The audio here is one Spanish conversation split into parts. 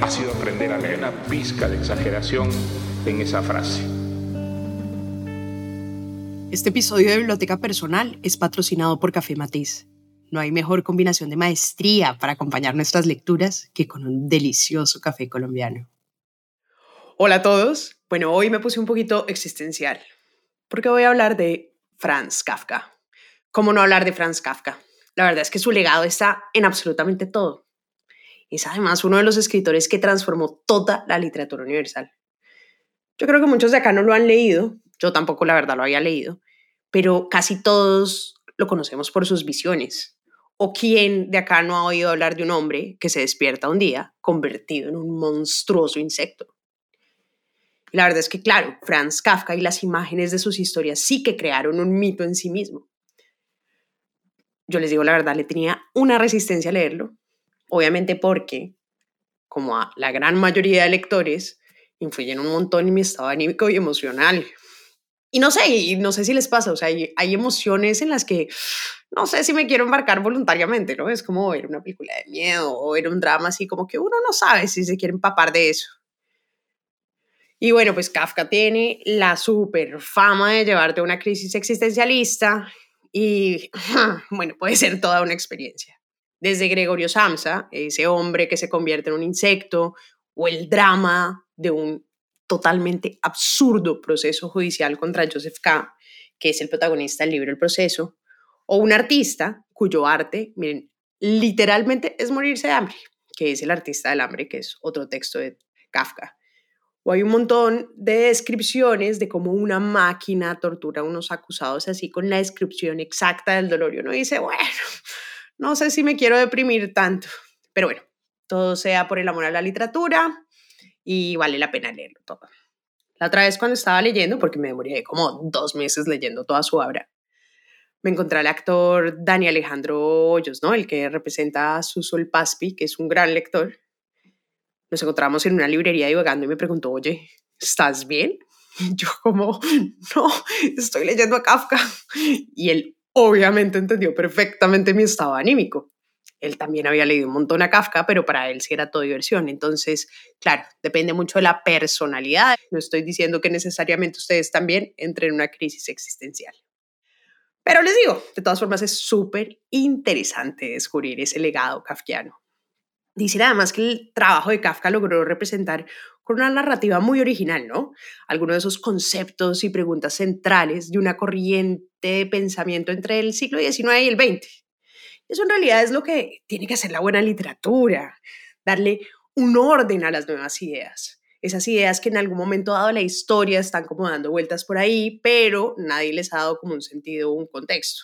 ha sido aprender a leer una pizca de exageración en esa frase. Este episodio de Biblioteca Personal es patrocinado por Café Matiz. No hay mejor combinación de maestría para acompañar nuestras lecturas que con un delicioso café colombiano. Hola a todos. Bueno, hoy me puse un poquito existencial porque voy a hablar de Franz Kafka. ¿Cómo no hablar de Franz Kafka? La verdad es que su legado está en absolutamente todo. Es además uno de los escritores que transformó toda la literatura universal. Yo creo que muchos de acá no lo han leído, yo tampoco la verdad lo había leído, pero casi todos lo conocemos por sus visiones. ¿O quién de acá no ha oído hablar de un hombre que se despierta un día convertido en un monstruoso insecto? La verdad es que, claro, Franz Kafka y las imágenes de sus historias sí que crearon un mito en sí mismo. Yo les digo la verdad, le tenía una resistencia a leerlo, obviamente porque, como a la gran mayoría de lectores, influyen un montón en mi estado anímico y emocional. Y no sé, no sé si les pasa, o sea, hay, emociones en las que no sé si me quiero embarcar voluntariamente, ¿no? Es como ver una película de miedo o ver un drama así como que uno no sabe si se quiere empapar de eso. Y bueno, pues Kafka tiene la super fama de llevarte a una crisis existencialista y bueno, puede ser toda una experiencia. Desde Gregorio Samsa, ese hombre que se convierte en un insecto, o el drama de un totalmente absurdo proceso judicial contra Joseph K., que es el protagonista del libro El proceso, o un artista cuyo arte, miren, literalmente es morirse de hambre, que es el artista del hambre, que es otro texto de Kafka. O hay un montón de descripciones de cómo una máquina tortura a unos acusados así con la descripción exacta del dolor. Y uno dice, bueno, no sé si me quiero deprimir tanto, pero bueno, todo sea por el amor a la literatura y vale la pena leerlo todo. La otra vez cuando estaba leyendo, porque me demoré como dos meses leyendo toda su obra, me encontré al actor Dani Alejandro Hoyos, ¿no? El que representa a Susol Paspi, que es un gran lector. Nos encontramos en una librería divagando y me preguntó, oye, ¿estás bien? Y yo como, no, estoy leyendo a Kafka. Y él obviamente entendió perfectamente mi estado anímico. Él también había leído un montón a Kafka, pero para él sí era todo diversión. Entonces, claro, depende mucho de la personalidad. No estoy diciendo que necesariamente ustedes también entren en una crisis existencial. Pero les digo, de todas formas es súper interesante descubrir ese legado kafkiano. Dicen además que el trabajo de Kafka logró representar con una narrativa muy original, ¿no? Algunos de esos conceptos y preguntas centrales de una corriente de pensamiento entre el siglo XIX y el XX. Eso en realidad es lo que tiene que hacer la buena literatura, darle un orden a las nuevas ideas. Esas ideas que en algún momento dado la historia están como dando vueltas por ahí, pero nadie les ha dado como un sentido o un contexto.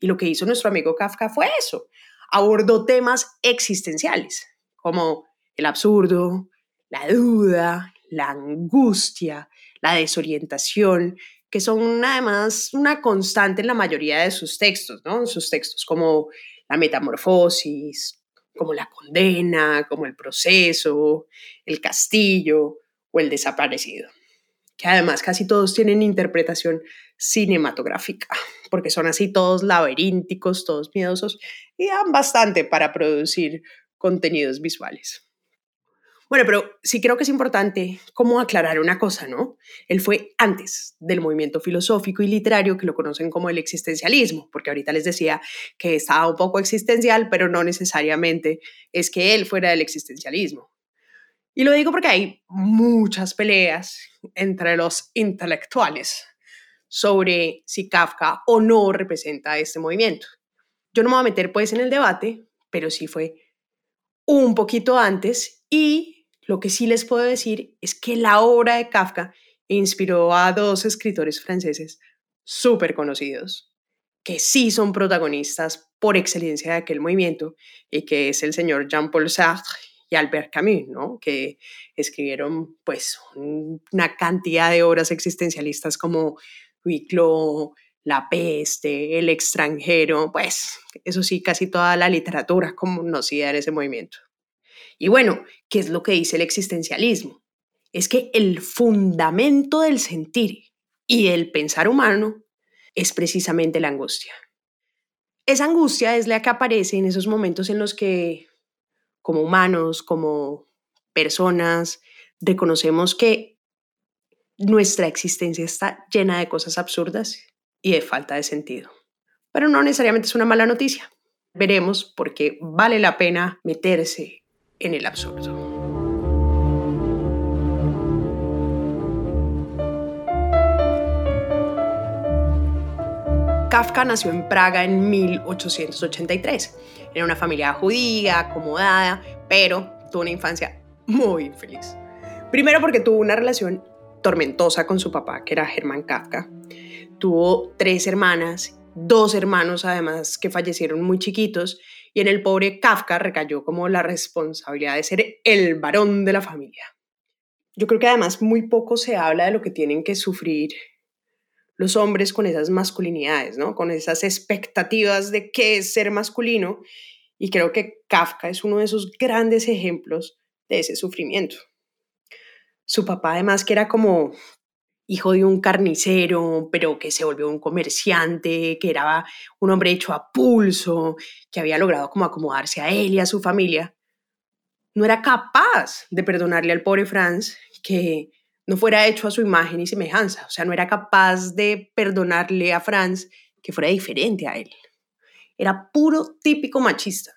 Y lo que hizo nuestro amigo Kafka fue eso. Abordó temas existenciales, como el absurdo, la duda, la angustia, la desorientación, que son además una constante en la mayoría de sus textos, ¿no? Sus textos como la metamorfosis, como la condena, como el proceso, el castillo o el desaparecido, que además casi todos tienen interpretación cinematográfica, porque son así todos laberínticos, todos miedosos y dan bastante para producir contenidos visuales. Bueno, pero sí creo que es importante como aclarar una cosa, ¿no? Él fue antes del movimiento filosófico y literario que lo conocen como el existencialismo, porque ahorita les decía que estaba un poco existencial, pero no necesariamente es que él fuera del existencialismo. Y lo digo porque hay muchas peleas entre los intelectuales sobre si Kafka o no representa este movimiento. Yo no me voy a meter pues en el debate, pero sí fue un poquito antes y lo que sí les puedo decir es que la obra de Kafka inspiró a dos escritores franceses súper conocidos, que sí son protagonistas por excelencia de aquel movimiento, y que es el señor Jean-Paul Sartre y Albert Camus, ¿no? que escribieron pues una cantidad de obras existencialistas como Huiclo, La peste, El extranjero, pues eso sí, casi toda la literatura conocida en ese movimiento. Y bueno, ¿qué es lo que dice el existencialismo? Es que el fundamento del sentir y el pensar humano es precisamente la angustia. Esa angustia es la que aparece en esos momentos en los que, como humanos, como personas, reconocemos que nuestra existencia está llena de cosas absurdas y de falta de sentido. Pero no necesariamente es una mala noticia. Veremos por qué vale la pena meterse en el absurdo. Kafka nació en Praga en 1883. Era una familia judía, acomodada, pero tuvo una infancia muy infeliz. Primero porque tuvo una relación tormentosa con su papá, que era Hermann Kafka. Tuvo tres hermanas, dos hermanos además que fallecieron muy chiquitos, y en el pobre Kafka recayó como la responsabilidad de ser el varón de la familia. Yo creo que además muy poco se habla de lo que tienen que sufrir los hombres con esas masculinidades, ¿no? Con esas expectativas de qué es ser masculino. Y creo que Kafka es uno de esos grandes ejemplos de ese sufrimiento. Su papá además que era como hijo de un carnicero, pero que se volvió un comerciante, que era un hombre hecho a pulso, que había logrado como acomodarse a él y a su familia, no era capaz de perdonarle al pobre Franz que no fuera hecho a su imagen y semejanza, o sea, no era capaz de perdonarle a Franz que fuera diferente a él. Era puro típico machista.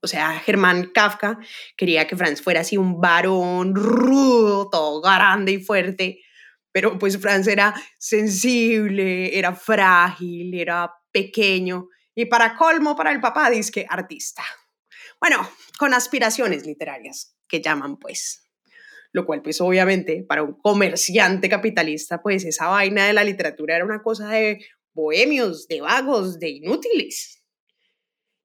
O sea, Germán Kafka quería que Franz fuera así un varón rudo, todo grande y fuerte, pero pues Franz era sensible, era frágil, era pequeño y para colmo para el papá que artista. Bueno, con aspiraciones literarias que llaman pues lo cual pues obviamente para un comerciante capitalista pues esa vaina de la literatura era una cosa de bohemios, de vagos, de inútiles.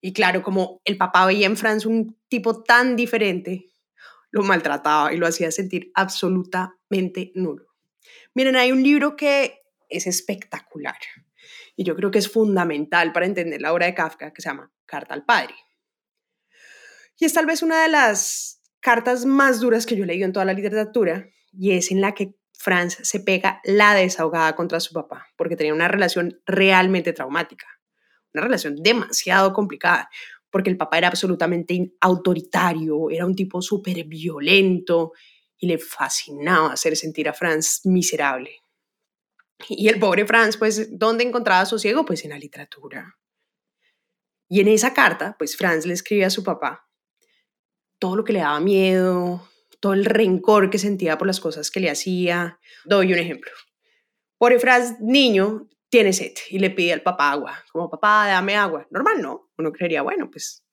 Y claro, como el papá veía en Franz un tipo tan diferente, lo maltrataba y lo hacía sentir absolutamente nulo. Miren, hay un libro que es espectacular y yo creo que es fundamental para entender la obra de Kafka que se llama Carta al Padre. Y es tal vez una de las cartas más duras que yo he leído en toda la literatura y es en la que Franz se pega la desahogada contra su papá porque tenía una relación realmente traumática, una relación demasiado complicada porque el papá era absolutamente autoritario, era un tipo súper violento y le fascinaba hacer sentir a Franz miserable. Y el pobre Franz, pues, ¿dónde encontraba sosiego? Pues en la literatura. Y en esa carta, pues Franz le escribe a su papá todo lo que le daba miedo, todo el rencor que sentía por las cosas que le hacía. Doy un ejemplo. Por Efras, niño, tiene sed y le pide al papá agua. Como, papá, dame agua. Normal, ¿no? Uno creería, bueno, pues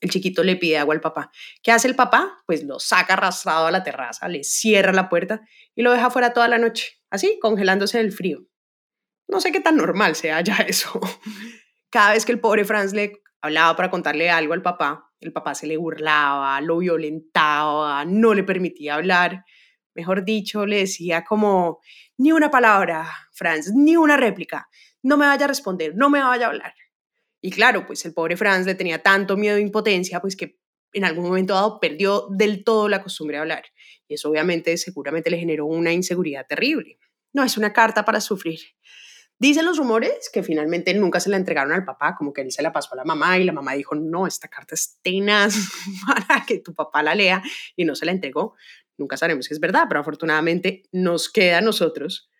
el chiquito le pide agua al papá. ¿Qué hace el papá? Pues lo saca arrastrado a la terraza, le cierra la puerta y lo deja fuera toda la noche, así, congelándose del frío. No sé qué tan normal sea ya eso. Cada vez que el pobre Franz le hablaba para contarle algo al papá, el papá se le burlaba, lo violentaba, no le permitía hablar. Mejor dicho, le decía como, ni una palabra, Franz, ni una réplica, no me vaya a responder, no me vaya a hablar. Y claro, pues el pobre Franz le tenía tanto miedo e impotencia, pues que en algún momento dado perdió del todo la costumbre de hablar. Y eso obviamente seguramente le generó una inseguridad terrible. No es una carta para sufrir. Dicen los rumores que finalmente nunca se la entregaron al papá, como que él se la pasó a la mamá y la mamá dijo, no, esta carta es tenaz para que tu papá la lea y no se la entregó. Nunca sabremos si es verdad, pero afortunadamente nos queda a nosotros,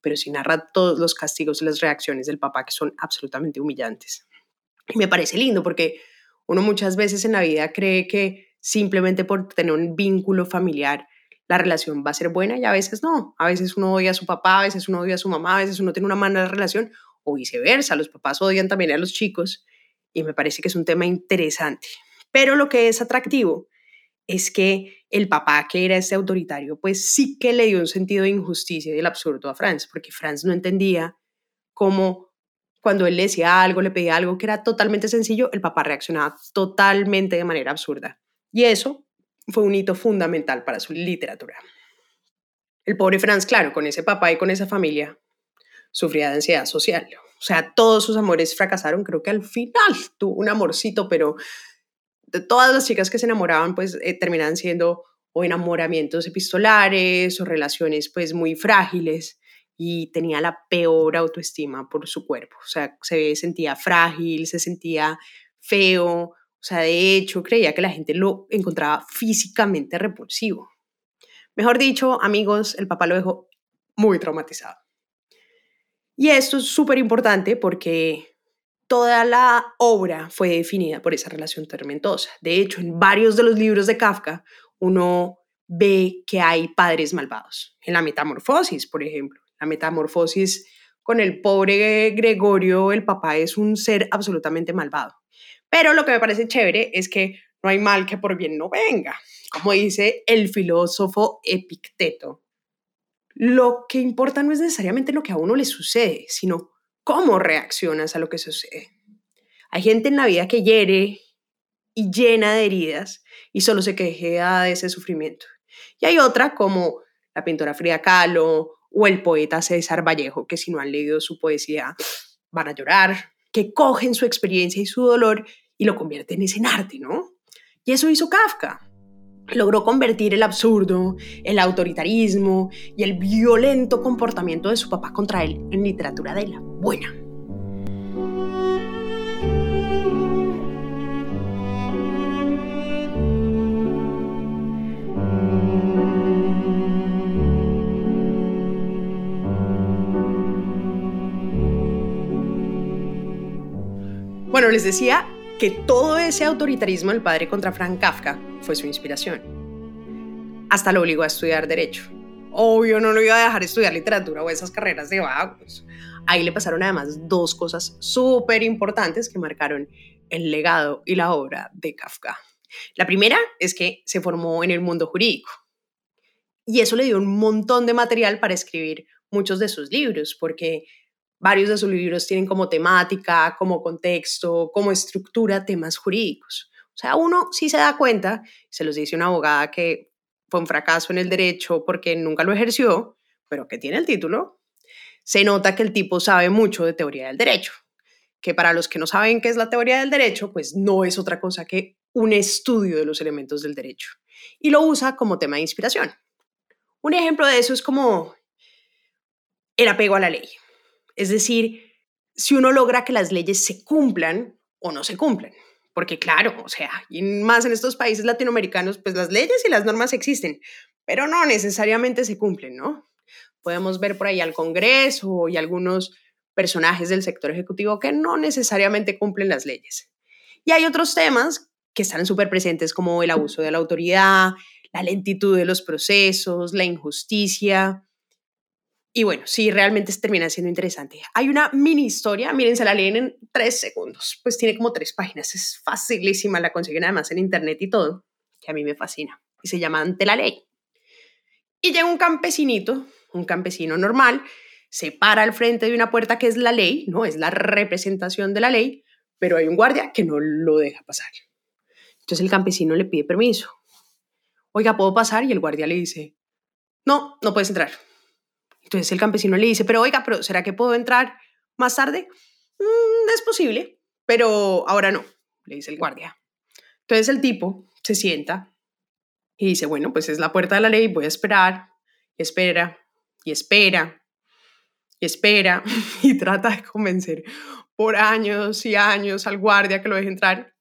pero sí narra todos los castigos y las reacciones del papá que son absolutamente humillantes. Y me parece lindo porque uno muchas veces en la vida cree que simplemente por tener un vínculo familiar la relación va a ser buena y a veces no. A veces uno odia a su papá, a veces uno odia a su mamá, a veces uno tiene una mala relación o viceversa. Los papás odian también a los chicos y me parece que es un tema interesante. Pero lo que es atractivo es que el papá que era este autoritario, pues sí que le dio un sentido de injusticia y del absurdo a Franz, porque Franz no entendía cómo cuando él le decía algo, le pedía algo que era totalmente sencillo, el papá reaccionaba totalmente de manera absurda. Y eso fue un hito fundamental para su literatura. El pobre Franz, claro, con ese papá y con esa familia, sufría de ansiedad social. O sea, todos sus amores fracasaron. Creo que al final tuvo un amorcito, pero de todas las chicas que se enamoraban, pues eh, terminaban siendo o enamoramientos epistolares o relaciones pues muy frágiles y tenía la peor autoestima por su cuerpo. O sea, se sentía frágil, se sentía feo. O sea, de hecho, creía que la gente lo encontraba físicamente repulsivo. Mejor dicho, amigos, el papá lo dejó muy traumatizado. Y esto es súper importante porque toda la obra fue definida por esa relación tormentosa. De hecho, en varios de los libros de Kafka, uno ve que hay padres malvados. En la metamorfosis, por ejemplo. La metamorfosis con el pobre Gregorio, el papá es un ser absolutamente malvado. Pero lo que me parece chévere es que no hay mal que por bien no venga, como dice el filósofo Epicteto. Lo que importa no es necesariamente lo que a uno le sucede, sino cómo reaccionas a lo que sucede. Hay gente en la vida que hiere y llena de heridas y solo se queja de ese sufrimiento. Y hay otra como la pintora Frida Kahlo o el poeta César Vallejo, que si no han leído su poesía van a llorar, que cogen su experiencia y su dolor y lo convierten en arte, ¿no? Y eso hizo Kafka. Logró convertir el absurdo, el autoritarismo y el violento comportamiento de su papá contra él en literatura de la buena. Bueno, les decía que todo ese autoritarismo del padre contra Frank Kafka fue su inspiración. Hasta lo obligó a estudiar derecho. Obvio, no lo iba a dejar estudiar literatura o esas carreras de vagos. Ahí le pasaron además dos cosas súper importantes que marcaron el legado y la obra de Kafka. La primera es que se formó en el mundo jurídico y eso le dio un montón de material para escribir muchos de sus libros, porque Varios de sus libros tienen como temática, como contexto, como estructura temas jurídicos. O sea, uno sí se da cuenta, se los dice una abogada que fue un fracaso en el derecho porque nunca lo ejerció, pero que tiene el título, se nota que el tipo sabe mucho de teoría del derecho, que para los que no saben qué es la teoría del derecho, pues no es otra cosa que un estudio de los elementos del derecho y lo usa como tema de inspiración. Un ejemplo de eso es como el apego a la ley. Es decir, si uno logra que las leyes se cumplan o no se cumplan. Porque claro, o sea, y más en estos países latinoamericanos, pues las leyes y las normas existen, pero no necesariamente se cumplen, ¿no? Podemos ver por ahí al Congreso y algunos personajes del sector ejecutivo que no necesariamente cumplen las leyes. Y hay otros temas que están súper presentes como el abuso de la autoridad, la lentitud de los procesos, la injusticia, y bueno, sí, realmente termina siendo interesante. Hay una mini historia, miren, se la leen en tres segundos, pues tiene como tres páginas, es facilísima, la consiguen además en internet y todo, que a mí me fascina, y se llama Ante la Ley. Y llega un campesinito, un campesino normal, se para al frente de una puerta que es la ley, no es la representación de la ley, pero hay un guardia que no lo deja pasar. Entonces el campesino le pide permiso. Oiga, ¿puedo pasar? Y el guardia le dice, no, no puedes entrar entonces el campesino le dice, pero oiga, pero ¿será que puedo entrar más tarde? Mm, es posible, pero ahora no, le dice el guardia. Entonces el tipo se sienta y dice, bueno, pues es la puerta de la ley, voy a esperar, espera, y espera, y espera, y trata de convencer por años y años al guardia que lo deje entrar.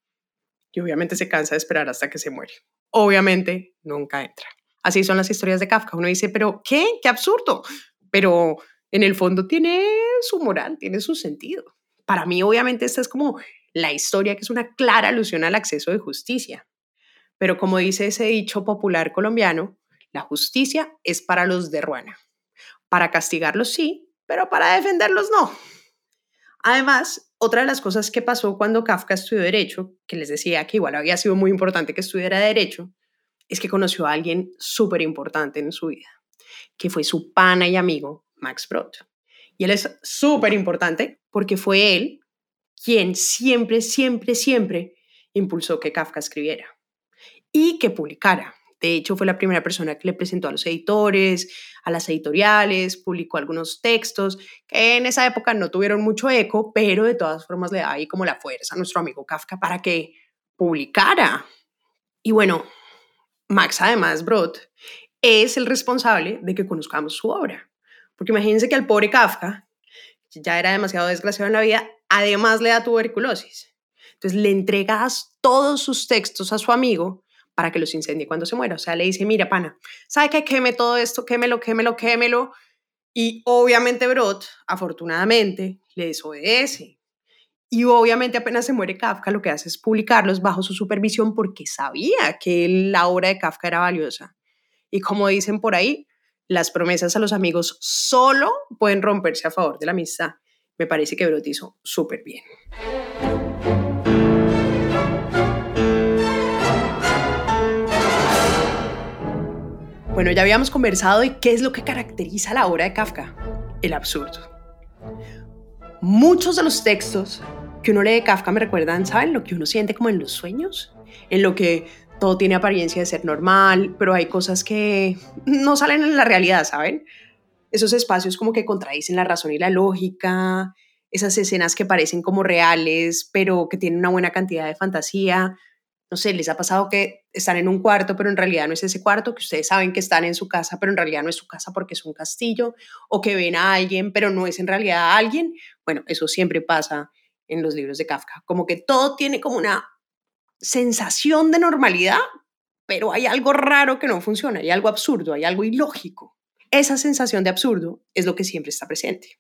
Y obviamente se cansa de esperar hasta que se muere. Obviamente nunca entra. Así son las historias de Kafka. Uno dice, pero ¿qué? ¡Qué absurdo! Pero en el fondo tiene su moral, tiene su sentido. Para mí, obviamente, esta es como la historia que es una clara alusión al acceso de justicia. Pero como dice ese dicho popular colombiano, la justicia es para los de Ruana. Para castigarlos sí, pero para defenderlos no. Además, otra de las cosas que pasó cuando Kafka estudió Derecho, que les decía que igual había sido muy importante que estudiara Derecho, es que conoció a alguien súper importante en su vida que fue su pana y amigo Max Brod. Y él es súper importante porque fue él quien siempre, siempre, siempre impulsó que Kafka escribiera. y que publicara. De hecho, fue la primera persona que le presentó a los editores, a las editoriales, publicó algunos textos que en esa época no tuvieron mucho eco, pero de todas formas le da ahí como la fuerza a nuestro amigo Kafka para que publicara. Y bueno, Max además Brod es el responsable de que conozcamos su obra. Porque imagínense que al pobre Kafka, ya era demasiado desgraciado en la vida, además le da tuberculosis. Entonces le entregas todos sus textos a su amigo para que los incendie cuando se muera. O sea, le dice, mira, pana, ¿sabe qué? Queme todo esto, quémelo, quémelo, quémelo. Y obviamente Brot, afortunadamente, le desobedece. Y obviamente apenas se muere Kafka, lo que hace es publicarlos bajo su supervisión porque sabía que la obra de Kafka era valiosa. Y como dicen por ahí, las promesas a los amigos solo pueden romperse a favor de la amistad. Me parece que Brot hizo súper bien. Bueno, ya habíamos conversado de qué es lo que caracteriza la obra de Kafka, el absurdo. Muchos de los textos que uno lee de Kafka me recuerdan, ¿saben? Lo que uno siente como en los sueños, en lo que todo tiene apariencia de ser normal, pero hay cosas que no salen en la realidad, ¿saben? Esos espacios como que contradicen la razón y la lógica, esas escenas que parecen como reales, pero que tienen una buena cantidad de fantasía no sé, les ha pasado que están en un cuarto, pero en realidad no es ese cuarto, que ustedes saben que están en su casa, pero en realidad no es su casa porque es un castillo, o que ven a alguien, pero no es en realidad alguien. Bueno, eso siempre pasa en los libros de Kafka, como que todo tiene como una sensación de normalidad, pero hay algo raro que no funciona, hay algo absurdo, hay algo ilógico. Esa sensación de absurdo es lo que siempre está presente.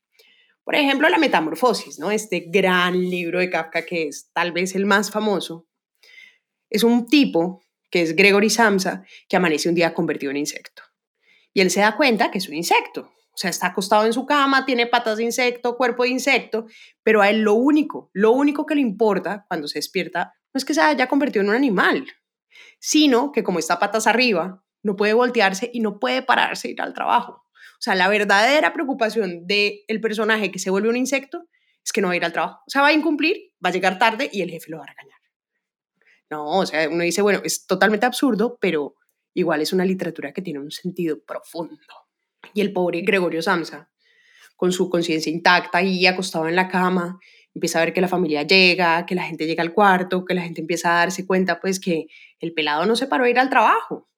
Por ejemplo, La Metamorfosis, ¿no? Este gran libro de Kafka que es tal vez el más famoso, es un tipo que es Gregory Samsa, que amanece un día convertido en insecto. Y él se da cuenta que es un insecto. O sea, está acostado en su cama, tiene patas de insecto, cuerpo de insecto, pero a él lo único, lo único que le importa cuando se despierta no es que se haya convertido en un animal, sino que como está patas arriba, no puede voltearse y no puede pararse e ir al trabajo. O sea, la verdadera preocupación del el personaje que se vuelve un insecto es que no va a ir al trabajo. O sea, va a incumplir, va a llegar tarde y el jefe lo va a regañar. No, o sea, uno dice, bueno, es totalmente absurdo, pero igual es una literatura que tiene un sentido profundo. Y el pobre Gregorio Samsa, con su conciencia intacta y acostado en la cama, empieza a ver que la familia llega, que la gente llega al cuarto, que la gente empieza a darse cuenta pues que el pelado no se paró a ir al trabajo.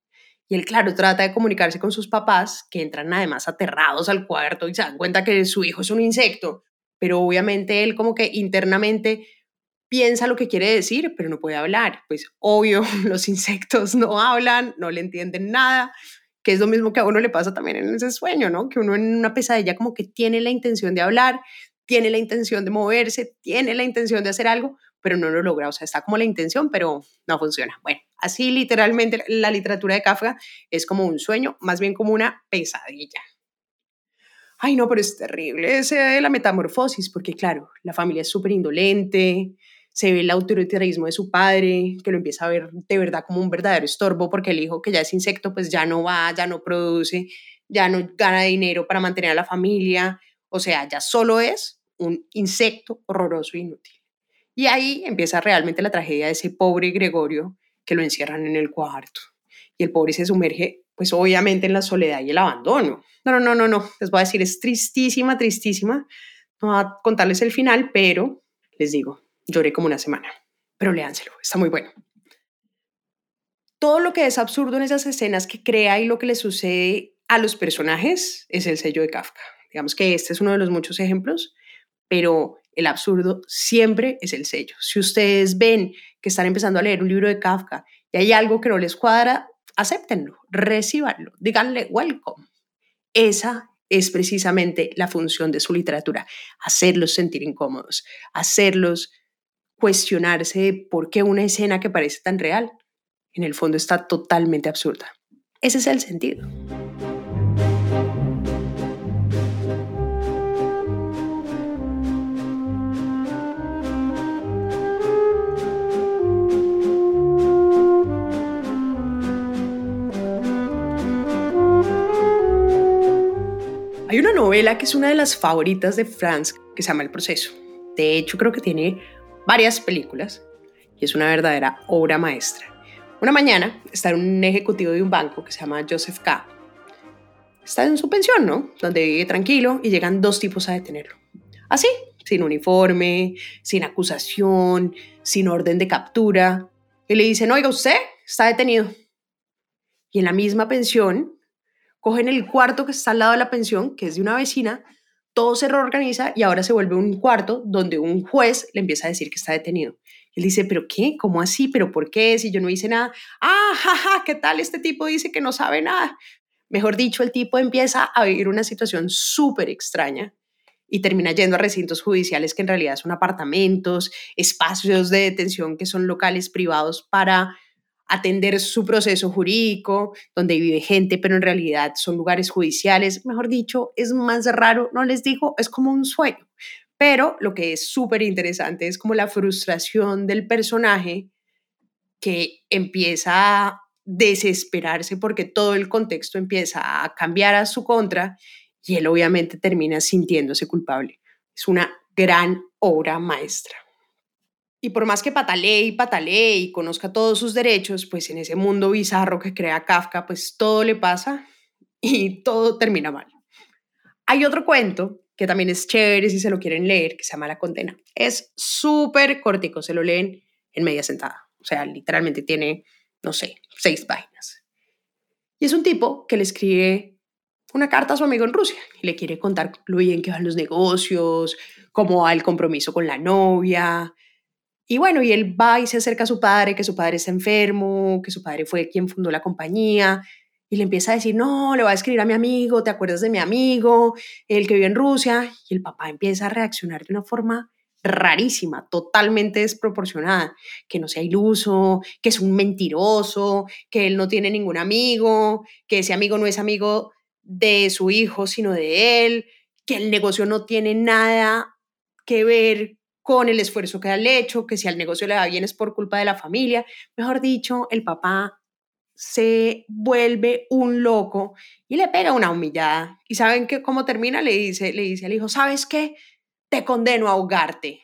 Y él, claro, trata de comunicarse con sus papás, que entran además aterrados al cuarto y se dan cuenta que su hijo es un insecto, pero obviamente él como que internamente piensa lo que quiere decir, pero no puede hablar. Pues obvio, los insectos no hablan, no le entienden nada, que es lo mismo que a uno le pasa también en ese sueño, ¿no? Que uno en una pesadilla como que tiene la intención de hablar, tiene la intención de moverse, tiene la intención de hacer algo, pero no lo logra. O sea, está como la intención, pero no funciona. Bueno, así literalmente la literatura de Kafka es como un sueño, más bien como una pesadilla. Ay, no, pero es terrible ese de la metamorfosis, porque claro, la familia es súper indolente, se ve el autoritarismo de su padre, que lo empieza a ver de verdad como un verdadero estorbo, porque el hijo que ya es insecto, pues ya no va, ya no produce, ya no gana dinero para mantener a la familia, o sea, ya solo es un insecto horroroso e inútil. Y ahí empieza realmente la tragedia de ese pobre Gregorio que lo encierran en el cuarto. Y el pobre se sumerge, pues obviamente en la soledad y el abandono. No, no, no, no, no, les voy a decir, es tristísima, tristísima. No voy a contarles el final, pero les digo, Lloré como una semana, pero léanselo, está muy bueno. Todo lo que es absurdo en esas escenas que crea y lo que le sucede a los personajes es el sello de Kafka. Digamos que este es uno de los muchos ejemplos, pero el absurdo siempre es el sello. Si ustedes ven que están empezando a leer un libro de Kafka y hay algo que no les cuadra, acéptenlo, recíbanlo, díganle welcome. Esa es precisamente la función de su literatura, hacerlos sentir incómodos, hacerlos cuestionarse por qué una escena que parece tan real, en el fondo está totalmente absurda. Ese es el sentido. Hay una novela que es una de las favoritas de Franz que se llama El proceso. De hecho, creo que tiene varias películas y es una verdadera obra maestra. Una mañana está un ejecutivo de un banco que se llama Joseph K. Está en su pensión, ¿no? Donde vive tranquilo y llegan dos tipos a detenerlo. Así, sin uniforme, sin acusación, sin orden de captura. Y le dicen, oiga, usted está detenido. Y en la misma pensión, cogen el cuarto que está al lado de la pensión, que es de una vecina, todo se reorganiza y ahora se vuelve un cuarto donde un juez le empieza a decir que está detenido. Él dice, ¿pero qué? ¿Cómo así? ¿Pero por qué? Si yo no hice nada. Ah, jaja, ¿qué tal? Este tipo dice que no sabe nada. Mejor dicho, el tipo empieza a vivir una situación súper extraña y termina yendo a recintos judiciales que en realidad son apartamentos, espacios de detención que son locales privados para atender su proceso jurídico, donde vive gente, pero en realidad son lugares judiciales. Mejor dicho, es más raro, no les digo, es como un sueño. Pero lo que es súper interesante es como la frustración del personaje que empieza a desesperarse porque todo el contexto empieza a cambiar a su contra y él obviamente termina sintiéndose culpable. Es una gran obra maestra. Y por más que patalee y patalee y conozca todos sus derechos, pues en ese mundo bizarro que crea Kafka, pues todo le pasa y todo termina mal. Hay otro cuento que también es chévere si se lo quieren leer, que se llama La Condena. Es súper cortico, se lo leen en media sentada. O sea, literalmente tiene, no sé, seis páginas. Y es un tipo que le escribe una carta a su amigo en Rusia y le quiere contar lo bien que van los negocios, cómo va el compromiso con la novia, y bueno, y él va y se acerca a su padre, que su padre está enfermo, que su padre fue quien fundó la compañía, y le empieza a decir, no, le voy a escribir a mi amigo, ¿te acuerdas de mi amigo, el que vive en Rusia? Y el papá empieza a reaccionar de una forma rarísima, totalmente desproporcionada, que no sea iluso, que es un mentiroso, que él no tiene ningún amigo, que ese amigo no es amigo de su hijo, sino de él, que el negocio no tiene nada que ver con el esfuerzo que ha hecho, que si al negocio le va bien es por culpa de la familia. Mejor dicho, el papá se vuelve un loco y le pega una humillada. ¿Y saben que cómo termina? Le dice, le dice al hijo, ¿sabes qué? Te condeno a ahogarte.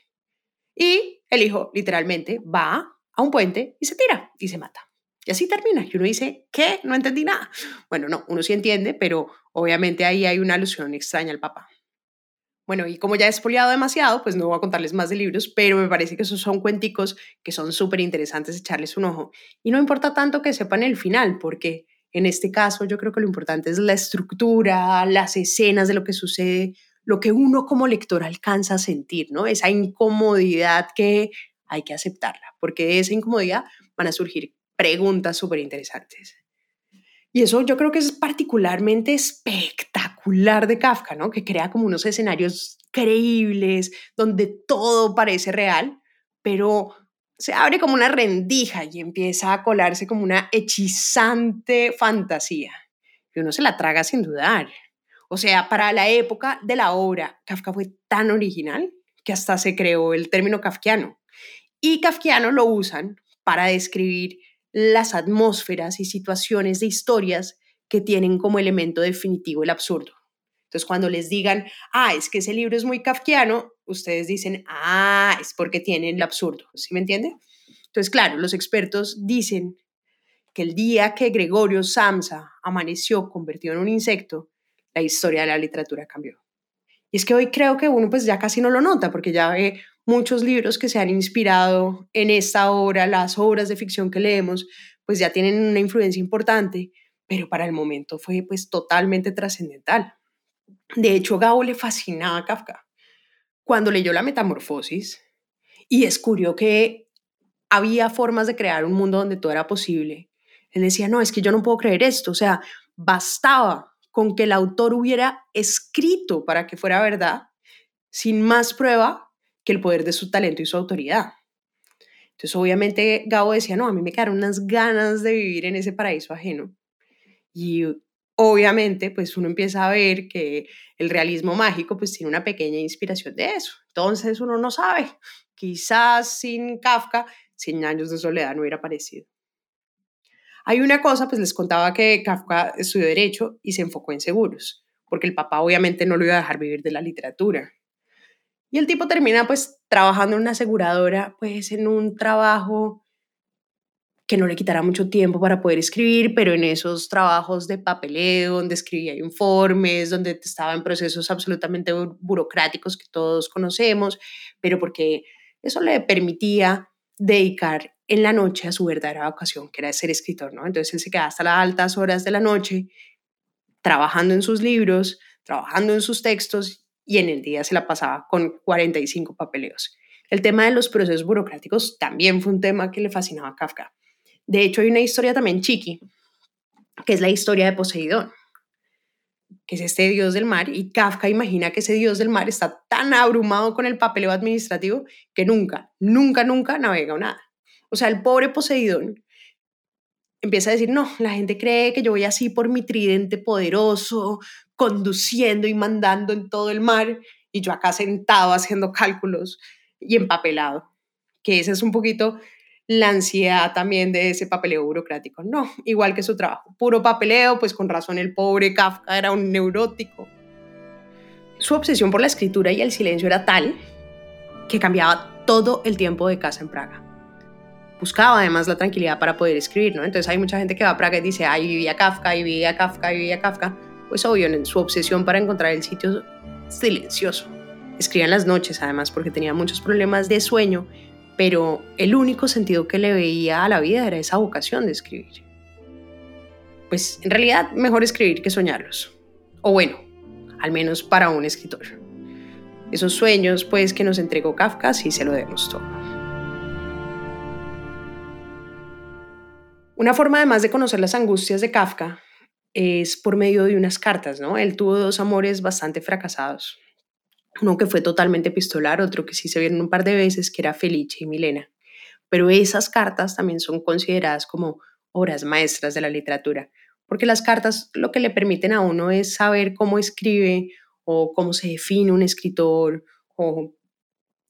Y el hijo literalmente va a un puente y se tira y se mata. Y así termina. Y uno dice, ¿qué? No entendí nada. Bueno, no, uno sí entiende, pero obviamente ahí hay una alusión extraña al papá. Bueno, y como ya he expoliado demasiado, pues no voy a contarles más de libros, pero me parece que esos son cuenticos que son súper interesantes echarles un ojo. Y no importa tanto que sepan el final, porque en este caso yo creo que lo importante es la estructura, las escenas de lo que sucede, lo que uno como lector alcanza a sentir, ¿no? Esa incomodidad que hay que aceptarla, porque de esa incomodidad van a surgir preguntas súper interesantes. Y eso yo creo que es particularmente espectacular de Kafka, ¿no? Que crea como unos escenarios creíbles, donde todo parece real, pero se abre como una rendija y empieza a colarse como una hechizante fantasía. Y uno se la traga sin dudar. O sea, para la época de la obra, Kafka fue tan original que hasta se creó el término kafkiano. Y kafkiano lo usan para describir las atmósferas y situaciones de historias que tienen como elemento definitivo el absurdo. Entonces, cuando les digan, ah, es que ese libro es muy kafkiano, ustedes dicen, ah, es porque tienen el absurdo. ¿Sí me entiende? Entonces, claro, los expertos dicen que el día que Gregorio Samsa amaneció convertido en un insecto, la historia de la literatura cambió. Y es que hoy creo que uno pues ya casi no lo nota, porque ya ve muchos libros que se han inspirado en esta obra, las obras de ficción que leemos, pues ya tienen una influencia importante, pero para el momento fue pues totalmente trascendental. De hecho, Gabo le fascinaba a Kafka. Cuando leyó La Metamorfosis y descubrió que había formas de crear un mundo donde todo era posible, él decía, no, es que yo no puedo creer esto, o sea, bastaba con que el autor hubiera escrito para que fuera verdad, sin más prueba, que el poder de su talento y su autoridad. Entonces, obviamente, Gabo decía, no, a mí me quedaron unas ganas de vivir en ese paraíso ajeno. Y obviamente, pues uno empieza a ver que el realismo mágico, pues tiene una pequeña inspiración de eso. Entonces, uno no sabe. Quizás sin Kafka, 100 años de soledad no hubiera aparecido. Hay una cosa, pues les contaba que Kafka estudió Derecho y se enfocó en seguros, porque el papá obviamente no lo iba a dejar vivir de la literatura. Y el tipo termina pues trabajando en una aseguradora, pues en un trabajo que no le quitara mucho tiempo para poder escribir, pero en esos trabajos de papeleo, donde escribía informes, donde estaba en procesos absolutamente burocráticos que todos conocemos, pero porque eso le permitía dedicar en la noche a su verdadera vocación, que era ser escritor, ¿no? Entonces él se quedaba hasta las altas horas de la noche trabajando en sus libros, trabajando en sus textos y en el día se la pasaba con 45 papeleos. El tema de los procesos burocráticos también fue un tema que le fascinaba a Kafka. De hecho, hay una historia también chiqui, que es la historia de Poseidón, que es este dios del mar, y Kafka imagina que ese dios del mar está tan abrumado con el papeleo administrativo que nunca, nunca, nunca navega nada. O sea, el pobre Poseidón empieza a decir, no, la gente cree que yo voy así por mi tridente poderoso, conduciendo y mandando en todo el mar, y yo acá sentado haciendo cálculos y empapelado, que ese es un poquito la ansiedad también de ese papeleo burocrático. No, igual que su trabajo, puro papeleo, pues con razón el pobre Kafka era un neurótico. Su obsesión por la escritura y el silencio era tal que cambiaba todo el tiempo de casa en Praga buscaba además la tranquilidad para poder escribir, ¿no? Entonces hay mucha gente que va a Praga y dice, ay, vivía Kafka, y vivía Kafka, y vivía Kafka. Pues obvio, en su obsesión para encontrar el sitio silencioso. Escribía las noches, además, porque tenía muchos problemas de sueño, pero el único sentido que le veía a la vida era esa vocación de escribir. Pues en realidad, mejor escribir que soñarlos. O bueno, al menos para un escritor. Esos sueños, pues, que nos entregó Kafka, sí se lo demos todo. Una forma además de conocer las angustias de Kafka es por medio de unas cartas, ¿no? Él tuvo dos amores bastante fracasados. Uno que fue totalmente epistolar, otro que sí se vieron un par de veces, que era Felice y Milena. Pero esas cartas también son consideradas como obras maestras de la literatura, porque las cartas lo que le permiten a uno es saber cómo escribe o cómo se define un escritor o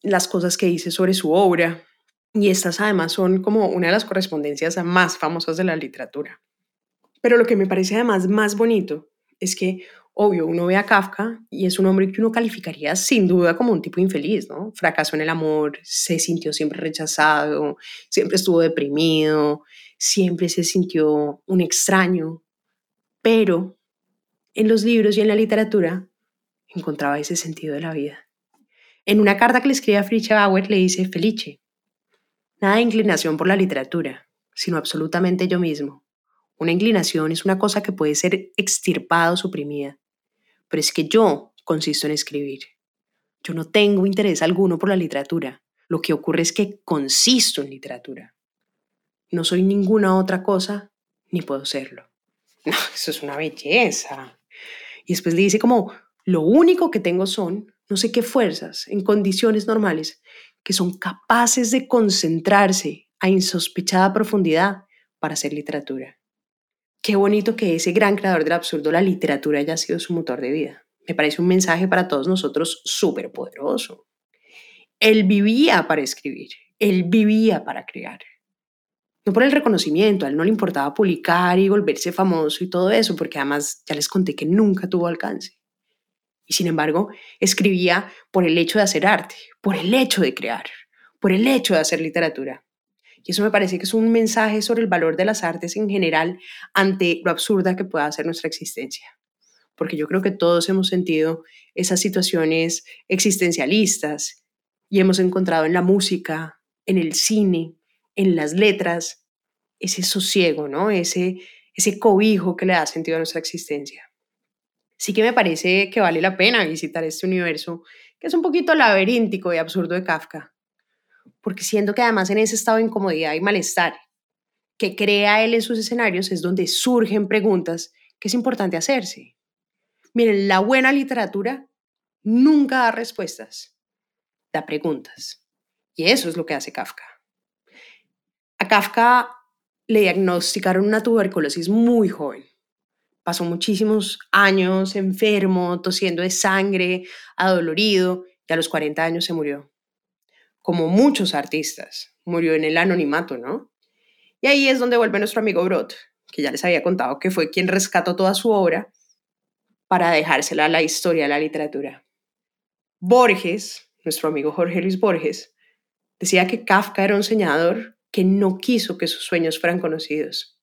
las cosas que dice sobre su obra. Y estas además son como una de las correspondencias más famosas de la literatura. Pero lo que me parece además más bonito es que, obvio, uno ve a Kafka y es un hombre que uno calificaría sin duda como un tipo infeliz, ¿no? Fracasó en el amor, se sintió siempre rechazado, siempre estuvo deprimido, siempre se sintió un extraño. Pero en los libros y en la literatura encontraba ese sentido de la vida. En una carta que le escribe a Fritz Bauer le dice, Felice, Nada de inclinación por la literatura, sino absolutamente yo mismo. Una inclinación es una cosa que puede ser extirpada o suprimida, pero es que yo consisto en escribir. Yo no tengo interés alguno por la literatura. Lo que ocurre es que consisto en literatura. No soy ninguna otra cosa, ni puedo serlo. No, eso es una belleza. Y después le dice como, lo único que tengo son, no sé qué fuerzas, en condiciones normales, que son capaces de concentrarse a insospechada profundidad para hacer literatura. Qué bonito que ese gran creador del absurdo, la literatura, haya sido su motor de vida. Me parece un mensaje para todos nosotros súper poderoso. Él vivía para escribir, él vivía para crear. No por el reconocimiento, a él no le importaba publicar y volverse famoso y todo eso, porque además ya les conté que nunca tuvo alcance. Y sin embargo, escribía por el hecho de hacer arte, por el hecho de crear, por el hecho de hacer literatura. Y eso me parece que es un mensaje sobre el valor de las artes en general ante lo absurda que pueda ser nuestra existencia. Porque yo creo que todos hemos sentido esas situaciones existencialistas y hemos encontrado en la música, en el cine, en las letras, ese sosiego, ¿no? Ese, ese cobijo que le da sentido a nuestra existencia sí que me parece que vale la pena visitar este universo, que es un poquito laberíntico y absurdo de Kafka, porque siento que además en ese estado de incomodidad y malestar que crea él en sus escenarios es donde surgen preguntas que es importante hacerse. Miren, la buena literatura nunca da respuestas, da preguntas. Y eso es lo que hace Kafka. A Kafka le diagnosticaron una tuberculosis muy joven pasó muchísimos años enfermo, tosiendo de sangre, adolorido, y a los 40 años se murió. Como muchos artistas, murió en el anonimato, ¿no? Y ahí es donde vuelve nuestro amigo Brot, que ya les había contado que fue quien rescató toda su obra para dejársela a la historia de la literatura. Borges, nuestro amigo Jorge Luis Borges, decía que Kafka era un soñador que no quiso que sus sueños fueran conocidos,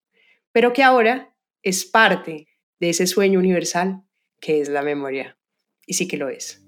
pero que ahora es parte de ese sueño universal que es la memoria. Y sí que lo es.